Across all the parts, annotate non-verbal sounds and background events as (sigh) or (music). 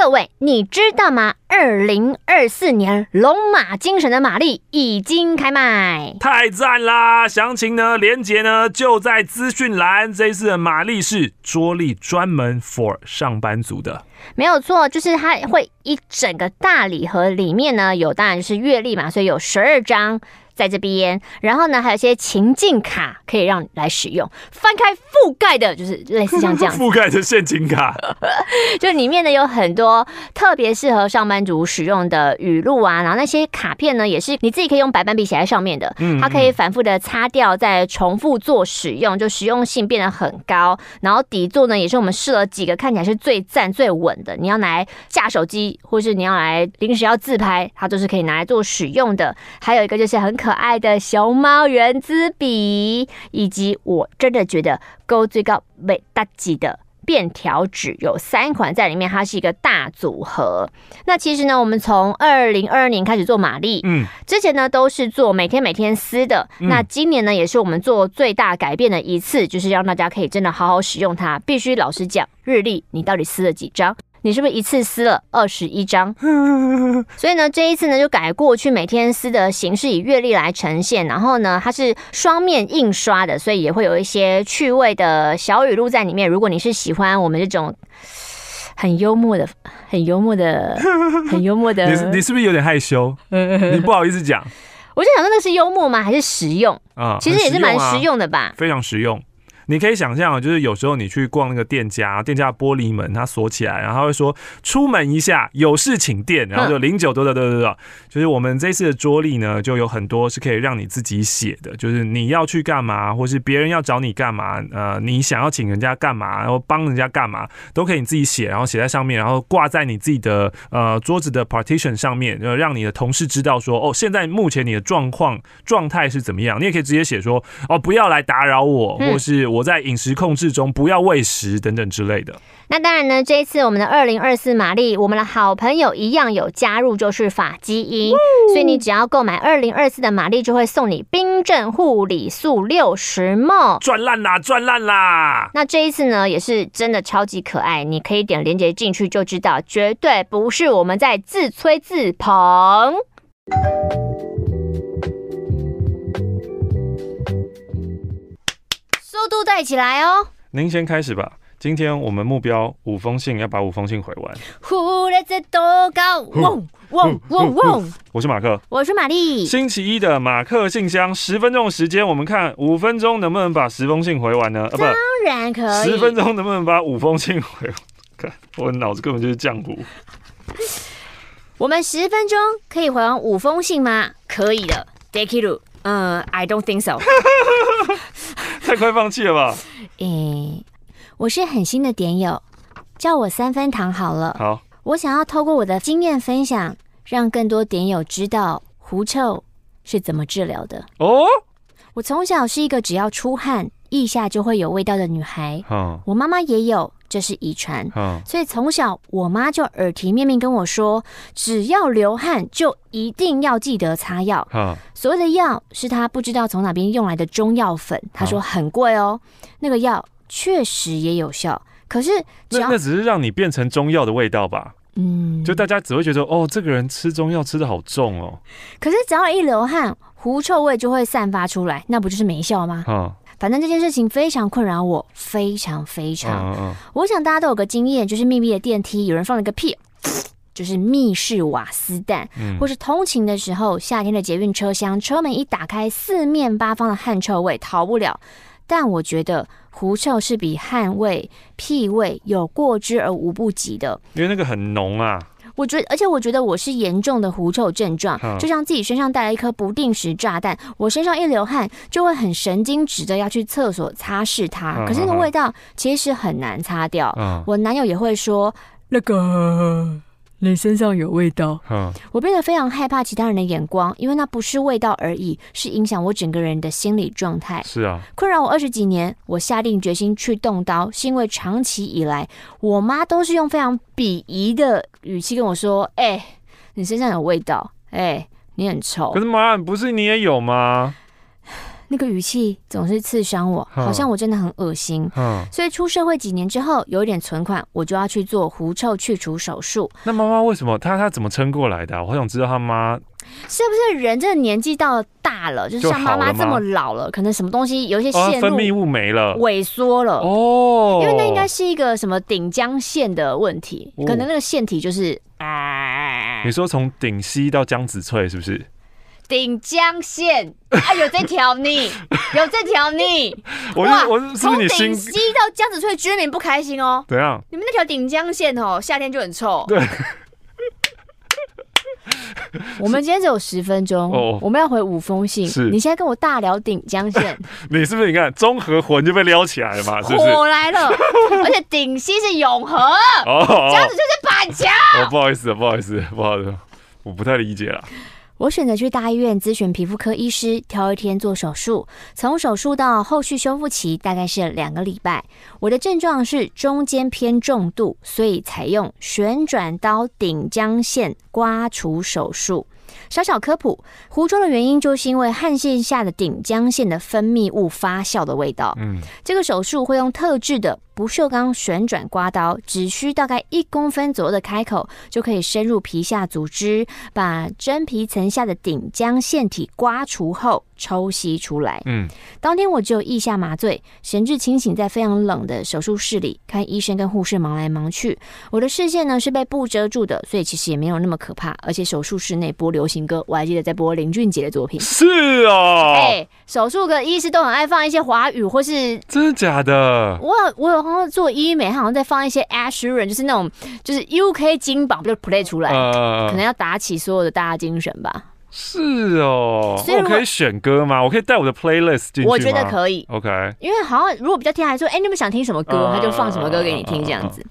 各位，你知道吗？二零二四年龙马精神的玛丽已经开卖，太赞啦！详情呢，连结呢就在资讯栏。这一次的玛丽是桌历专门 for 上班族的，没有错，就是它会一整个大礼盒，里面呢有当然就是月历嘛，所以有十二张。在这边，然后呢，还有一些情境卡可以让你来使用。翻开覆盖的，就是类似像这样 (laughs) 覆盖的陷阱卡，(laughs) 就里面呢有很多特别适合上班族使用的语录啊。然后那些卡片呢，也是你自己可以用白板笔写在上面的。嗯，它可以反复的擦掉，再重复做使用，就实用性变得很高。然后底座呢，也是我们试了几个，看起来是最赞最稳的。你要拿来架手机，或是你要来临时要自拍，它都是可以拿来做使用的。还有一个就是很可。可爱的熊猫原子笔，以及我真的觉得勾最高美大吉的便条纸，有三款在里面，它是一个大组合。那其实呢，我们从二零二二年开始做玛丽，嗯，之前呢都是做每天每天撕的，嗯、那今年呢也是我们做最大改变的一次，就是让大家可以真的好好使用它。必须老实讲，日历你到底撕了几张？你是不是一次撕了二十一张？(laughs) 所以呢，这一次呢就改过去每天撕的形式，以月历来呈现。然后呢，它是双面印刷的，所以也会有一些趣味的小语录在里面。如果你是喜欢我们这种很幽默的、很幽默的、很幽默的，(laughs) 你你是不是有点害羞？(laughs) 你不好意思讲。我就想说，那是幽默吗？还是实用啊？其实也是蛮实用的吧，非常实用。你可以想象，就是有时候你去逛那个店家，店家玻璃门它锁起来，然后他会说出门一下，有事请电，然后就零九多的多多多，就是我们这次的桌历呢，就有很多是可以让你自己写的，就是你要去干嘛，或是别人要找你干嘛，呃，你想要请人家干嘛，然后帮人家干嘛，都可以你自己写，然后写在上面，然后挂在你自己的呃桌子的 partition 上面，就让你的同事知道说，哦，现在目前你的状况状态是怎么样，你也可以直接写说，哦，不要来打扰我，或是我。我在饮食控制中，不要喂食等等之类的。那当然呢，这一次我们的二零二四玛丽，我们的好朋友一样有加入，就是法基因。所以你只要购买二零二四的玛丽，就会送你冰镇护理素六十 ml，赚烂啦，赚烂啦！那这一次呢，也是真的超级可爱，你可以点链接进去就知道，绝对不是我们在自吹自捧。度带起来哦！您先开始吧。今天我们目标五封信，要把五封信回完。呼啦这多高？嗡嗡嗡嗡！我是马克，我是玛丽。星期一的马克信箱，十分钟时间，我们看五分钟能不能把十封信回完呢？当然可以。十分钟能不能把五封信回完？(laughs) 看我脑子根本就是浆糊。我们十分钟可以回完五封信吗？可以的。Dekiru，嗯，I don't think so。(laughs) 太快放弃了吧？诶、欸，我是很新的点友，叫我三分糖好了。好，我想要透过我的经验分享，让更多点友知道狐臭是怎么治疗的。哦，我从小是一个只要出汗，腋下就会有味道的女孩。嗯，我妈妈也有。这是遗传，所以从小我妈就耳提面命跟我说，只要流汗就一定要记得擦药。所谓的药是她不知道从哪边用来的中药粉，她说很贵哦。那个药确实也有效，可是那那只是让你变成中药的味道吧？嗯，就大家只会觉得哦，这个人吃中药吃的好重哦。可是只要一流汗，狐臭味就会散发出来，那不就是没效吗？反正这件事情非常困扰我，非常非常。Uh, uh. 我想大家都有个经验，就是密闭的电梯有人放了个屁，(sniffs) 就是密室瓦斯弹，嗯、或是通勤的时候，夏天的捷运车厢车门一打开，四面八方的汗臭味逃不了。但我觉得狐臭是比汗味、屁味有过之而无不及的，因为那个很浓啊。我觉得，而且我觉得我是严重的狐臭症状，就像自己身上带了一颗不定时炸弹，我身上一流汗就会很神经质的要去厕所擦拭它，可是那个味道其实很难擦掉。我男友也会说那个。你身上有味道，嗯，我变得非常害怕其他人的眼光，因为那不是味道而已，是影响我整个人的心理状态。是啊，困扰我二十几年，我下定决心去动刀，是因为长期以来，我妈都是用非常鄙夷的语气跟我说：“哎、欸，你身上有味道，哎、欸，你很臭。”可是妈，不是你也有吗？那个语气总是刺伤我，好像我真的很恶心。嗯，所以出社会几年之后，有一点存款，我就要去做狐臭去除手术。那妈妈为什么她她怎么撑过来的啊？我好想知道她妈是不是人这个年纪到大了，就是像妈妈这么老了，可能什么东西有一些线路分泌物没了，萎缩了哦。因为那应该是一个什么顶浆腺的问题，可能那个腺体就是啊。你说从顶溪到江子翠是不是？顶江线啊，有这条呢，(laughs) 有这条呢。哇，从顶溪到江子翠居民不开心哦。怎样？你们那条顶江线哦，夏天就很臭。对。(laughs) 我们今天只有十分钟，哦，我们要回五封信。是，你现在跟我大聊顶江线，(laughs) 你是不是？你看综合魂就被撩起来了嘛？是不是？火来了，而且顶溪是永和，哦，江子翠是板桥。哦，不好意思，不好意思，不好意思，我不太理解了。我选择去大医院咨询皮肤科医师，挑一天做手术。从手术到后续修复期大概是两个礼拜。我的症状是中间偏重度，所以采用旋转刀顶浆线刮除手术。小小科普，狐臭的原因就是因为汗腺下的顶浆腺的分泌物发酵的味道。嗯，这个手术会用特制的不锈钢旋转刮刀，只需大概一公分左右的开口，就可以深入皮下组织，把真皮层下的顶浆腺体刮除后抽吸出来。嗯，当天我只有腋下麻醉，神志清醒，在非常冷的手术室里看医生跟护士忙来忙去。我的视线呢是被布遮住的，所以其实也没有那么可怕。而且手术室内播流行歌，我还记得在播林俊杰的作品。是啊，哎、欸，手术科医师都很爱放一些华语或是真的假的？我有我有好像做医美，他好像在放一些 Sheeran，就是那种就是 UK 金榜就 play 出来，呃，可能要打起所有的大家精神吧。是哦，所以我可以选歌吗？我可以带我的 playlist 进去吗？我觉得可以。OK，因为好像如果比较天还说，哎、欸，你们想听什么歌，他就放什么歌给你听，这样子。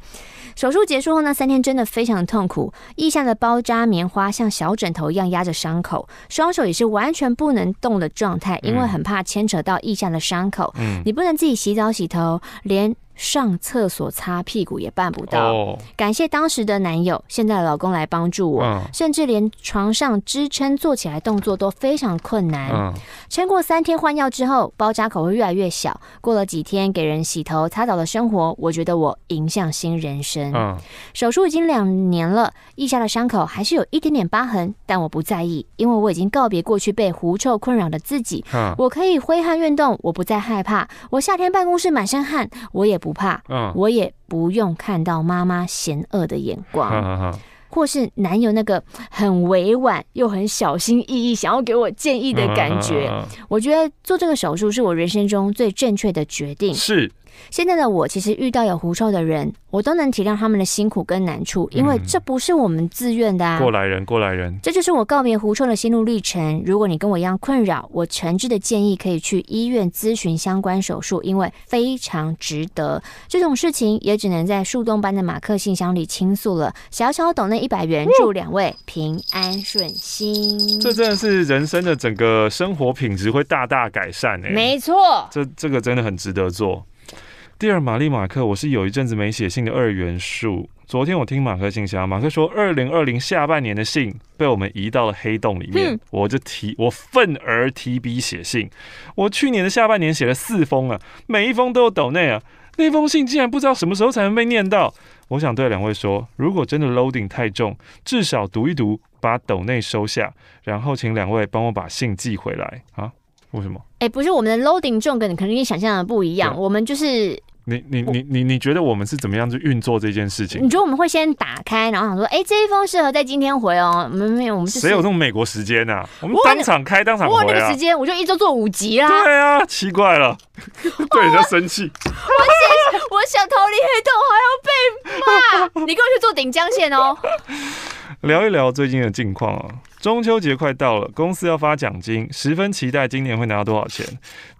手术结束后那三天真的非常痛苦，腋下的包扎棉花像小枕头一样压着伤口，双手也是完全不能动的状态，因为很怕牵扯到腋下的伤口。嗯，你不能自己洗澡洗头，连。上厕所擦屁股也办不到，oh. 感谢当时的男友，现在的老公来帮助我，uh. 甚至连床上支撑坐起来动作都非常困难。Uh. 撑过三天换药之后，包扎口会越来越小。过了几天给人洗头擦澡的生活，我觉得我迎向新人生。Uh. 手术已经两年了，腋下的伤口还是有一点点疤痕，但我不在意，因为我已经告别过去被狐臭困扰的自己。Uh. 我可以挥汗运动，我不再害怕。我夏天办公室满身汗，我也不。不怕，嗯，我也不用看到妈妈嫌恶的眼光，或是男友那个很委婉又很小心翼翼想要给我建议的感觉。我觉得做这个手术是我人生中最正确的决定。是。现在的我其实遇到有狐臭的人，我都能体谅他们的辛苦跟难处，因为这不是我们自愿的啊。过来人，过来人，这就是我告别狐臭的心路历程。如果你跟我一样困扰，我诚挚的建议可以去医院咨询相关手术，因为非常值得。这种事情也只能在树洞般的马克信箱里倾诉了。小小抖那一百元，祝两位平安顺心。这真的是人生的整个生活品质会大大改善哎。没错，这这个真的很值得做。第二，玛丽马克，我是有一阵子没写信的二元素。昨天我听马克信箱，马克说二零二零下半年的信被我们移到了黑洞里面，我就提我愤而提笔写信。我去年的下半年写了四封啊，每一封都有抖内啊，那封信竟然不知道什么时候才能被念到。我想对两位说，如果真的 loading 太重，至少读一读，把抖内收下，然后请两位帮我把信寄回来啊。为什么？哎、欸，不是我们的 loading 重跟你可能跟你想象的不一样，我们就是。你你你你你觉得我们是怎么样去运作这件事情？你觉得我们会先打开，然后想说，哎、欸，这一封适合在今天回哦。没没有，我们谁有这种美国时间啊？我们当场开，当场回啊。我那个时间，我就一周做五集啦。对啊，奇怪了，(laughs) 对人家生气。我想，我想逃离黑洞，还要被骂。你跟我去做顶江线哦。(laughs) 聊一聊最近的近况啊。中秋节快到了，公司要发奖金，十分期待今年会拿到多少钱。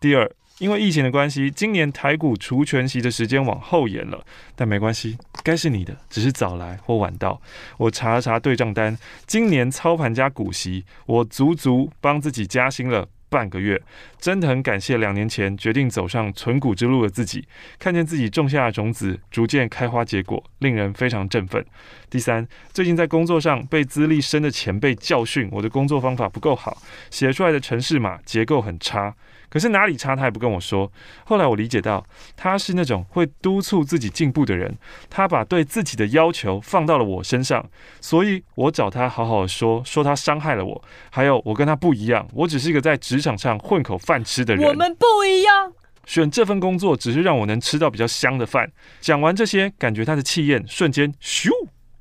第二。因为疫情的关系，今年台股除权息的时间往后延了，但没关系，该是你的，只是早来或晚到。我查了查对账单，今年操盘加股息，我足足帮自己加薪了半个月，真的很感谢两年前决定走上存股之路的自己，看见自己种下的种子逐渐开花结果，令人非常振奋。第三，最近在工作上被资历深的前辈教训，我的工作方法不够好，写出来的程式码结构很差。可是哪里差他也不跟我说。后来我理解到，他是那种会督促自己进步的人，他把对自己的要求放到了我身上，所以我找他好好说，说他伤害了我，还有我跟他不一样，我只是一个在职场上混口饭吃的人。我们不一样，选这份工作只是让我能吃到比较香的饭。讲完这些，感觉他的气焰瞬间咻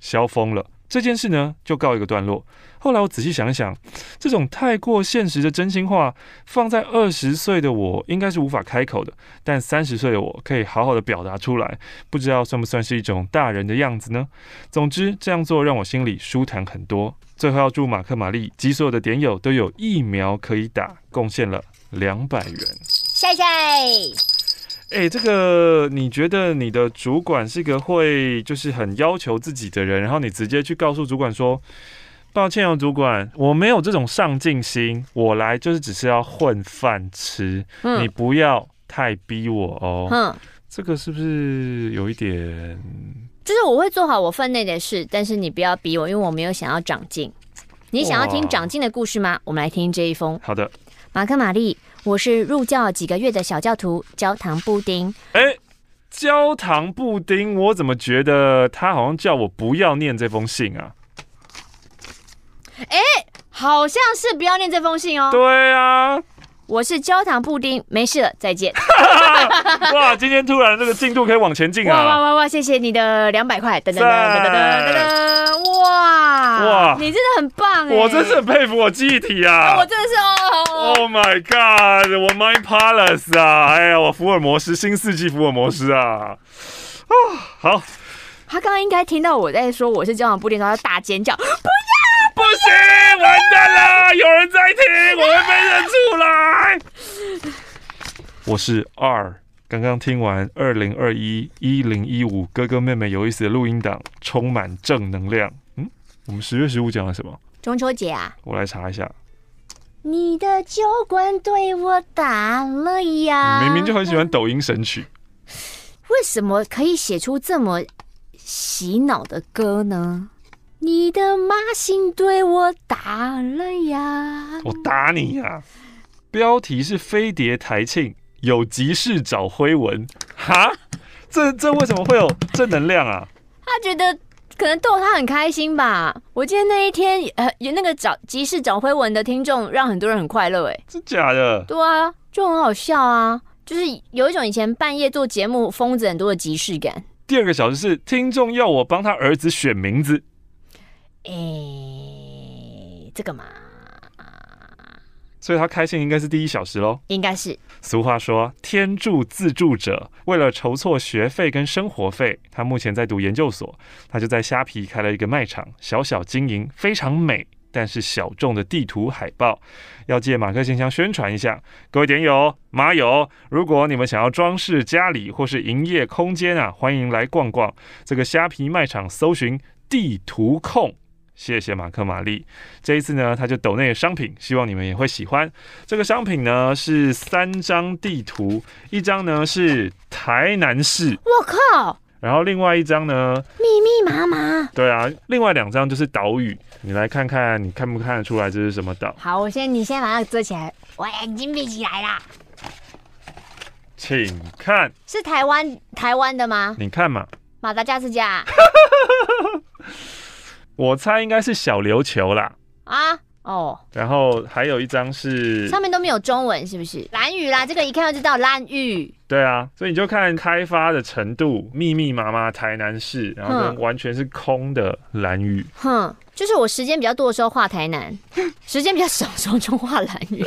消风了。这件事呢，就告一个段落。后来我仔细想想，这种太过现实的真心话，放在二十岁的我应该是无法开口的，但三十岁的我可以好好的表达出来，不知道算不算是一种大人的样子呢？总之，这样做让我心里舒坦很多。最后要祝马克玛丽及所有的点友都有疫苗可以打，贡献了两百元。谢谢。哎、欸，这个你觉得你的主管是一个会就是很要求自己的人，然后你直接去告诉主管说：“抱歉哦，主管，我没有这种上进心，我来就是只是要混饭吃，嗯、你不要太逼我哦。嗯”这个是不是有一点？就是我会做好我分内的事，但是你不要逼我，因为我没有想要长进。你想要听长进的故事吗？我们来听这一封。好的，马克玛丽。我是入教几个月的小教徒，焦糖布丁。哎、欸，焦糖布丁，我怎么觉得他好像叫我不要念这封信啊？哎、欸，好像是不要念这封信哦。对啊。我是焦糖布丁，没事了，再见。(laughs) 哇，今天突然这个进度可以往前进啊！哇哇哇哇，谢谢你的两百块，噔噔噔噔噔噔噔，哇哇，你真的很棒哎！我真是很佩服我记忆体啊！我真的是哦，Oh my God，我 Mind Palace 啊！哎呀，我福尔摩斯新世纪福尔摩斯啊！啊，好。他刚刚应该听到我在说我是焦糖布丁，然后他大尖叫，不要！不行，完蛋了，有人在听，我会被认出来。我是二，刚刚听完二零二一一零一五哥哥妹妹有意思的录音档，充满正能量。嗯，我们十月十五讲了什么？中秋节啊！我来查一下。你的酒馆对我打了呀。明明就很喜欢抖音神曲，为什么可以写出这么洗脑的歌呢？你的妈心对我打了呀！我打你呀！标题是飞碟台庆有急事找辉文哈，这这为什么会有正能量啊？他觉得可能逗他很开心吧。我记得那一天呃有那个找集市找辉文的听众，让很多人很快乐。哎，真假的？对啊，就很好笑啊，就是有一种以前半夜做节目疯子很多的即视感。第二个小时是听众要我帮他儿子选名字。哎、欸，这个嘛，所以他开心应该是第一小时喽。应该是。俗话说，天助自助者。为了筹措学费跟生活费，他目前在读研究所，他就在虾皮开了一个卖场，小小经营，非常美，但是小众的地图海报，要借马克信箱宣传一下。各位点友、马友，如果你们想要装饰家里或是营业空间啊，欢迎来逛逛这个虾皮卖场，搜寻地图控。谢谢马克玛丽，这一次呢，他就抖内商品，希望你们也会喜欢。这个商品呢是三张地图，一张呢是台南市，我靠，然后另外一张呢密密麻麻，对啊，另外两张就是岛屿，你来看看，你看不看得出来这是什么岛？好，我先，你先把它遮起来，我眼睛闭起来啦。请看，是台湾台湾的吗？你看嘛，马达加斯加。(laughs) 我猜应该是小琉球啦。啊，哦，然后还有一张是上面都没有中文，是不是？蓝屿啦，这个一看就知道蓝屿。对啊，所以你就看开发的程度，密密麻麻台南市，然后完全是空的蓝屿。哼，就是我时间比较多的时候画台南，(laughs) 时间比较少的时候就画蓝屿，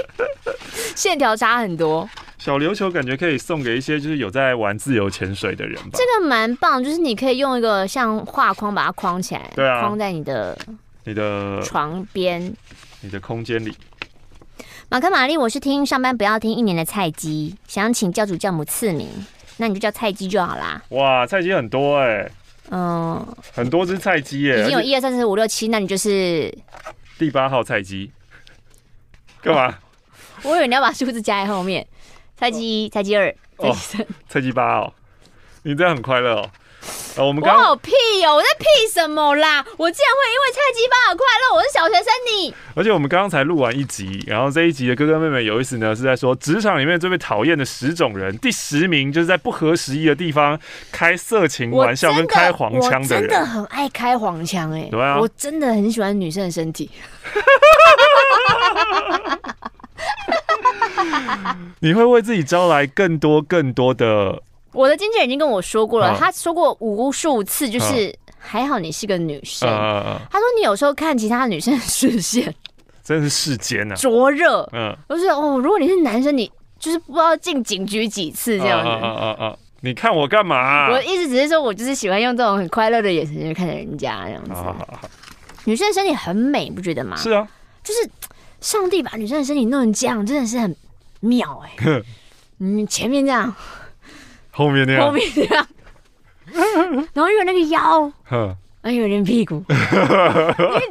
线条差很多。小琉球感觉可以送给一些就是有在玩自由潜水的人吧。这个蛮棒，就是你可以用一个像画框把它框起来，对啊，框在你的你的床边，你的空间里。马克玛丽，我是听上班不要听一年的菜鸡，想请教主教母赐名，那你就叫菜鸡就好啦。哇，菜鸡很多哎、欸，嗯，很多只菜鸡耶，已经有一二三四五六七，那你就是第八号菜鸡。干嘛？我以为你要把数字加在后面。菜鸡一，菜鸡二，菜鸡三，菜鸡八哦，你这样很快乐哦。呃，我们刚我好屁哦！我在屁什么啦？我竟然会因为菜鸡巴而快乐？我是小学生你。而且我们刚刚才录完一集，然后这一集的哥哥妹妹有意思呢，是在说职场里面最被讨厌的十种人，第十名就是在不合时宜的地方开色情玩笑跟开黄腔的人。我真的很爱开黄腔哎，对啊，我真的很喜欢女生的身体。(laughs) (laughs) 你会为自己招来更多更多的。我的经纪人已经跟我说过了，他说过无数次，就是还好你是个女生。他说你有时候看其他女生的视线，(laughs) 真是世间呐，灼热。嗯，就是哦，如果你是男生，你就是不知道进警局几次这样子。嗯嗯嗯，你看我干嘛？我的意思只是说，我就是喜欢用这种很快乐的眼神去看着人家这样子。女生的身体很美，你不觉得吗？是啊，就是上帝把女生的身体弄成这样，真的是很妙哎。嗯，前面这样。后面那样，后面这样，(laughs) 然后又有那个腰，嗯，还有点屁股，(laughs) 因为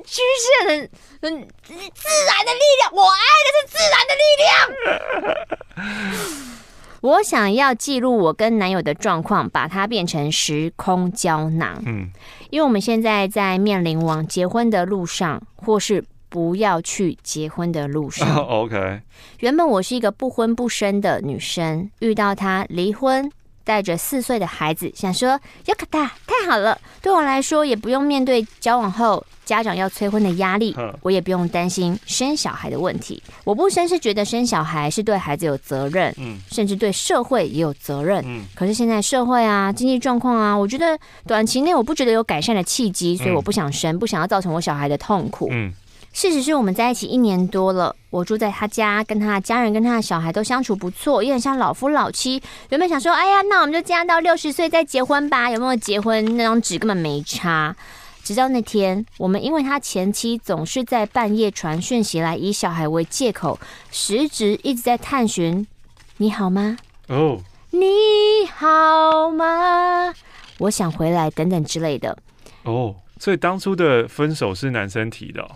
曲线很很自然的力量，我爱的是自然的力量。(laughs) 我想要记录我跟男友的状况，把它变成时空胶囊。嗯，因为我们现在在面临往结婚的路上，或是不要去结婚的路上。(laughs) OK，原本我是一个不婚不生的女生，遇到他离婚。带着四岁的孩子，想说尤卡达太好了，对我来说也不用面对交往后家长要催婚的压力，(laughs) 我也不用担心生小孩的问题。我不生是觉得生小孩是对孩子有责任，甚至对社会也有责任。可是现在社会啊，经济状况啊，我觉得短期内我不觉得有改善的契机，所以我不想生，不想要造成我小孩的痛苦。事实是我们在一起一年多了，我住在他家，跟他的家人跟他的小孩都相处不错，也很像老夫老妻。原本想说，哎呀，那我们就这样到六十岁再结婚吧？有没有结婚那张纸根本没差。直到那天，我们因为他前妻总是在半夜传讯息来，以小孩为借口，实质一直在探寻你好吗？哦，oh. 你好吗？我想回来等等之类的。哦，oh. 所以当初的分手是男生提的哦。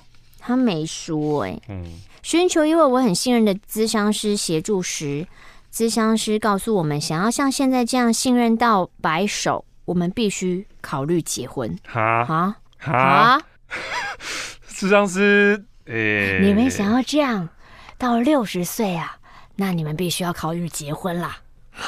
他没说哎、欸，嗯，寻求一位我很信任的咨商师协助时，咨商师告诉我们，想要像现在这样信任到白首，我们必须考虑结婚。哈哈哈！(laughs) 咨商师，哎、欸，你们想要这样到六十岁啊？那你们必须要考虑结婚啦。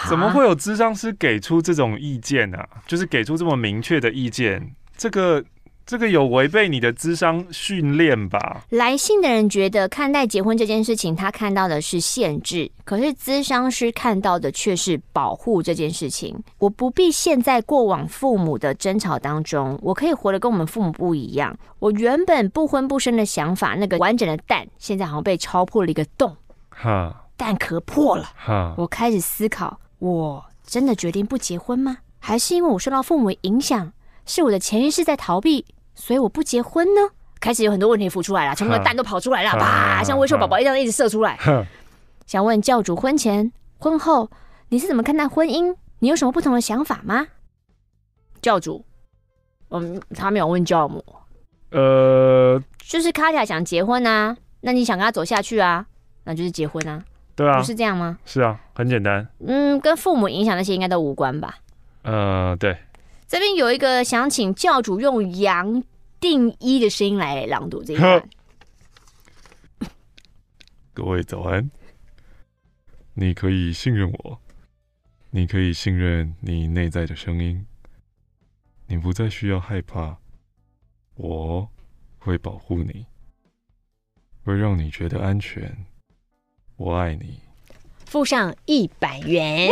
怎么会有咨商师给出这种意见呢、啊？就是给出这么明确的意见，这个。这个有违背你的智商训练吧？来信的人觉得看待结婚这件事情，他看到的是限制，可是咨商师看到的却是保护这件事情。我不必陷在过往父母的争吵当中，我可以活得跟我们父母不一样。我原本不婚不生的想法，那个完整的蛋，现在好像被敲破了一个洞，哈，蛋壳破了，哈，我开始思考，我真的决定不结婚吗？还是因为我受到父母影响？是我的潜意识在逃避，所以我不结婚呢？开始有很多问题浮出来了，全部的蛋都跑出来了，啪，像微秀宝宝一样一直射出来。想问教主，婚前、婚后你是怎么看待婚姻？你有什么不同的想法吗？教主，嗯，他没有问教母。呃，就是卡卡想结婚啊，那你想跟他走下去啊，那就是结婚啊。对啊，不是这样吗？是啊，很简单。嗯，跟父母影响那些应该都无关吧？呃，对。这边有一个想请教主用杨定一的声音来朗读这一段。各位早安，你可以信任我，你可以信任你内在的声音，你不再需要害怕，我会保护你，会让你觉得安全，我爱你。附上一百元。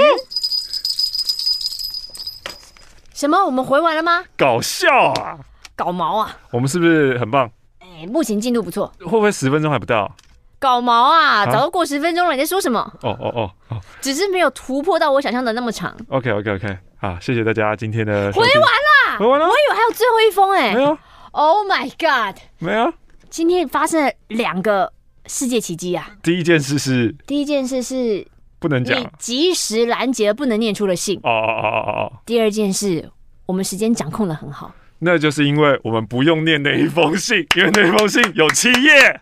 什么？我们回完了吗？搞笑啊！搞毛啊！我们是不是很棒？哎，目前进度不错。会不会十分钟还不到？搞毛啊！早都过十分钟了，你在说什么？哦哦哦哦！只是没有突破到我想象的那么长。OK OK OK，好，谢谢大家今天的。回完了，回完了。我以为还有最后一封哎。没有。Oh my God！没有。今天发生了两个世界奇迹啊！第一件事是。第一件事是。不能讲，你及时拦截了不能念出的信。哦哦哦哦哦。第二件事，我们时间掌控的很好。那就是因为我们不用念那一封信，(laughs) 因为那一封信有七页。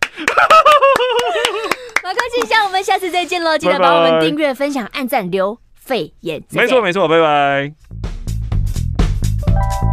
马克信箱，我们下次再见喽！记得帮我们订阅、分享、按赞、留肺炎。没错没错，拜拜。拜。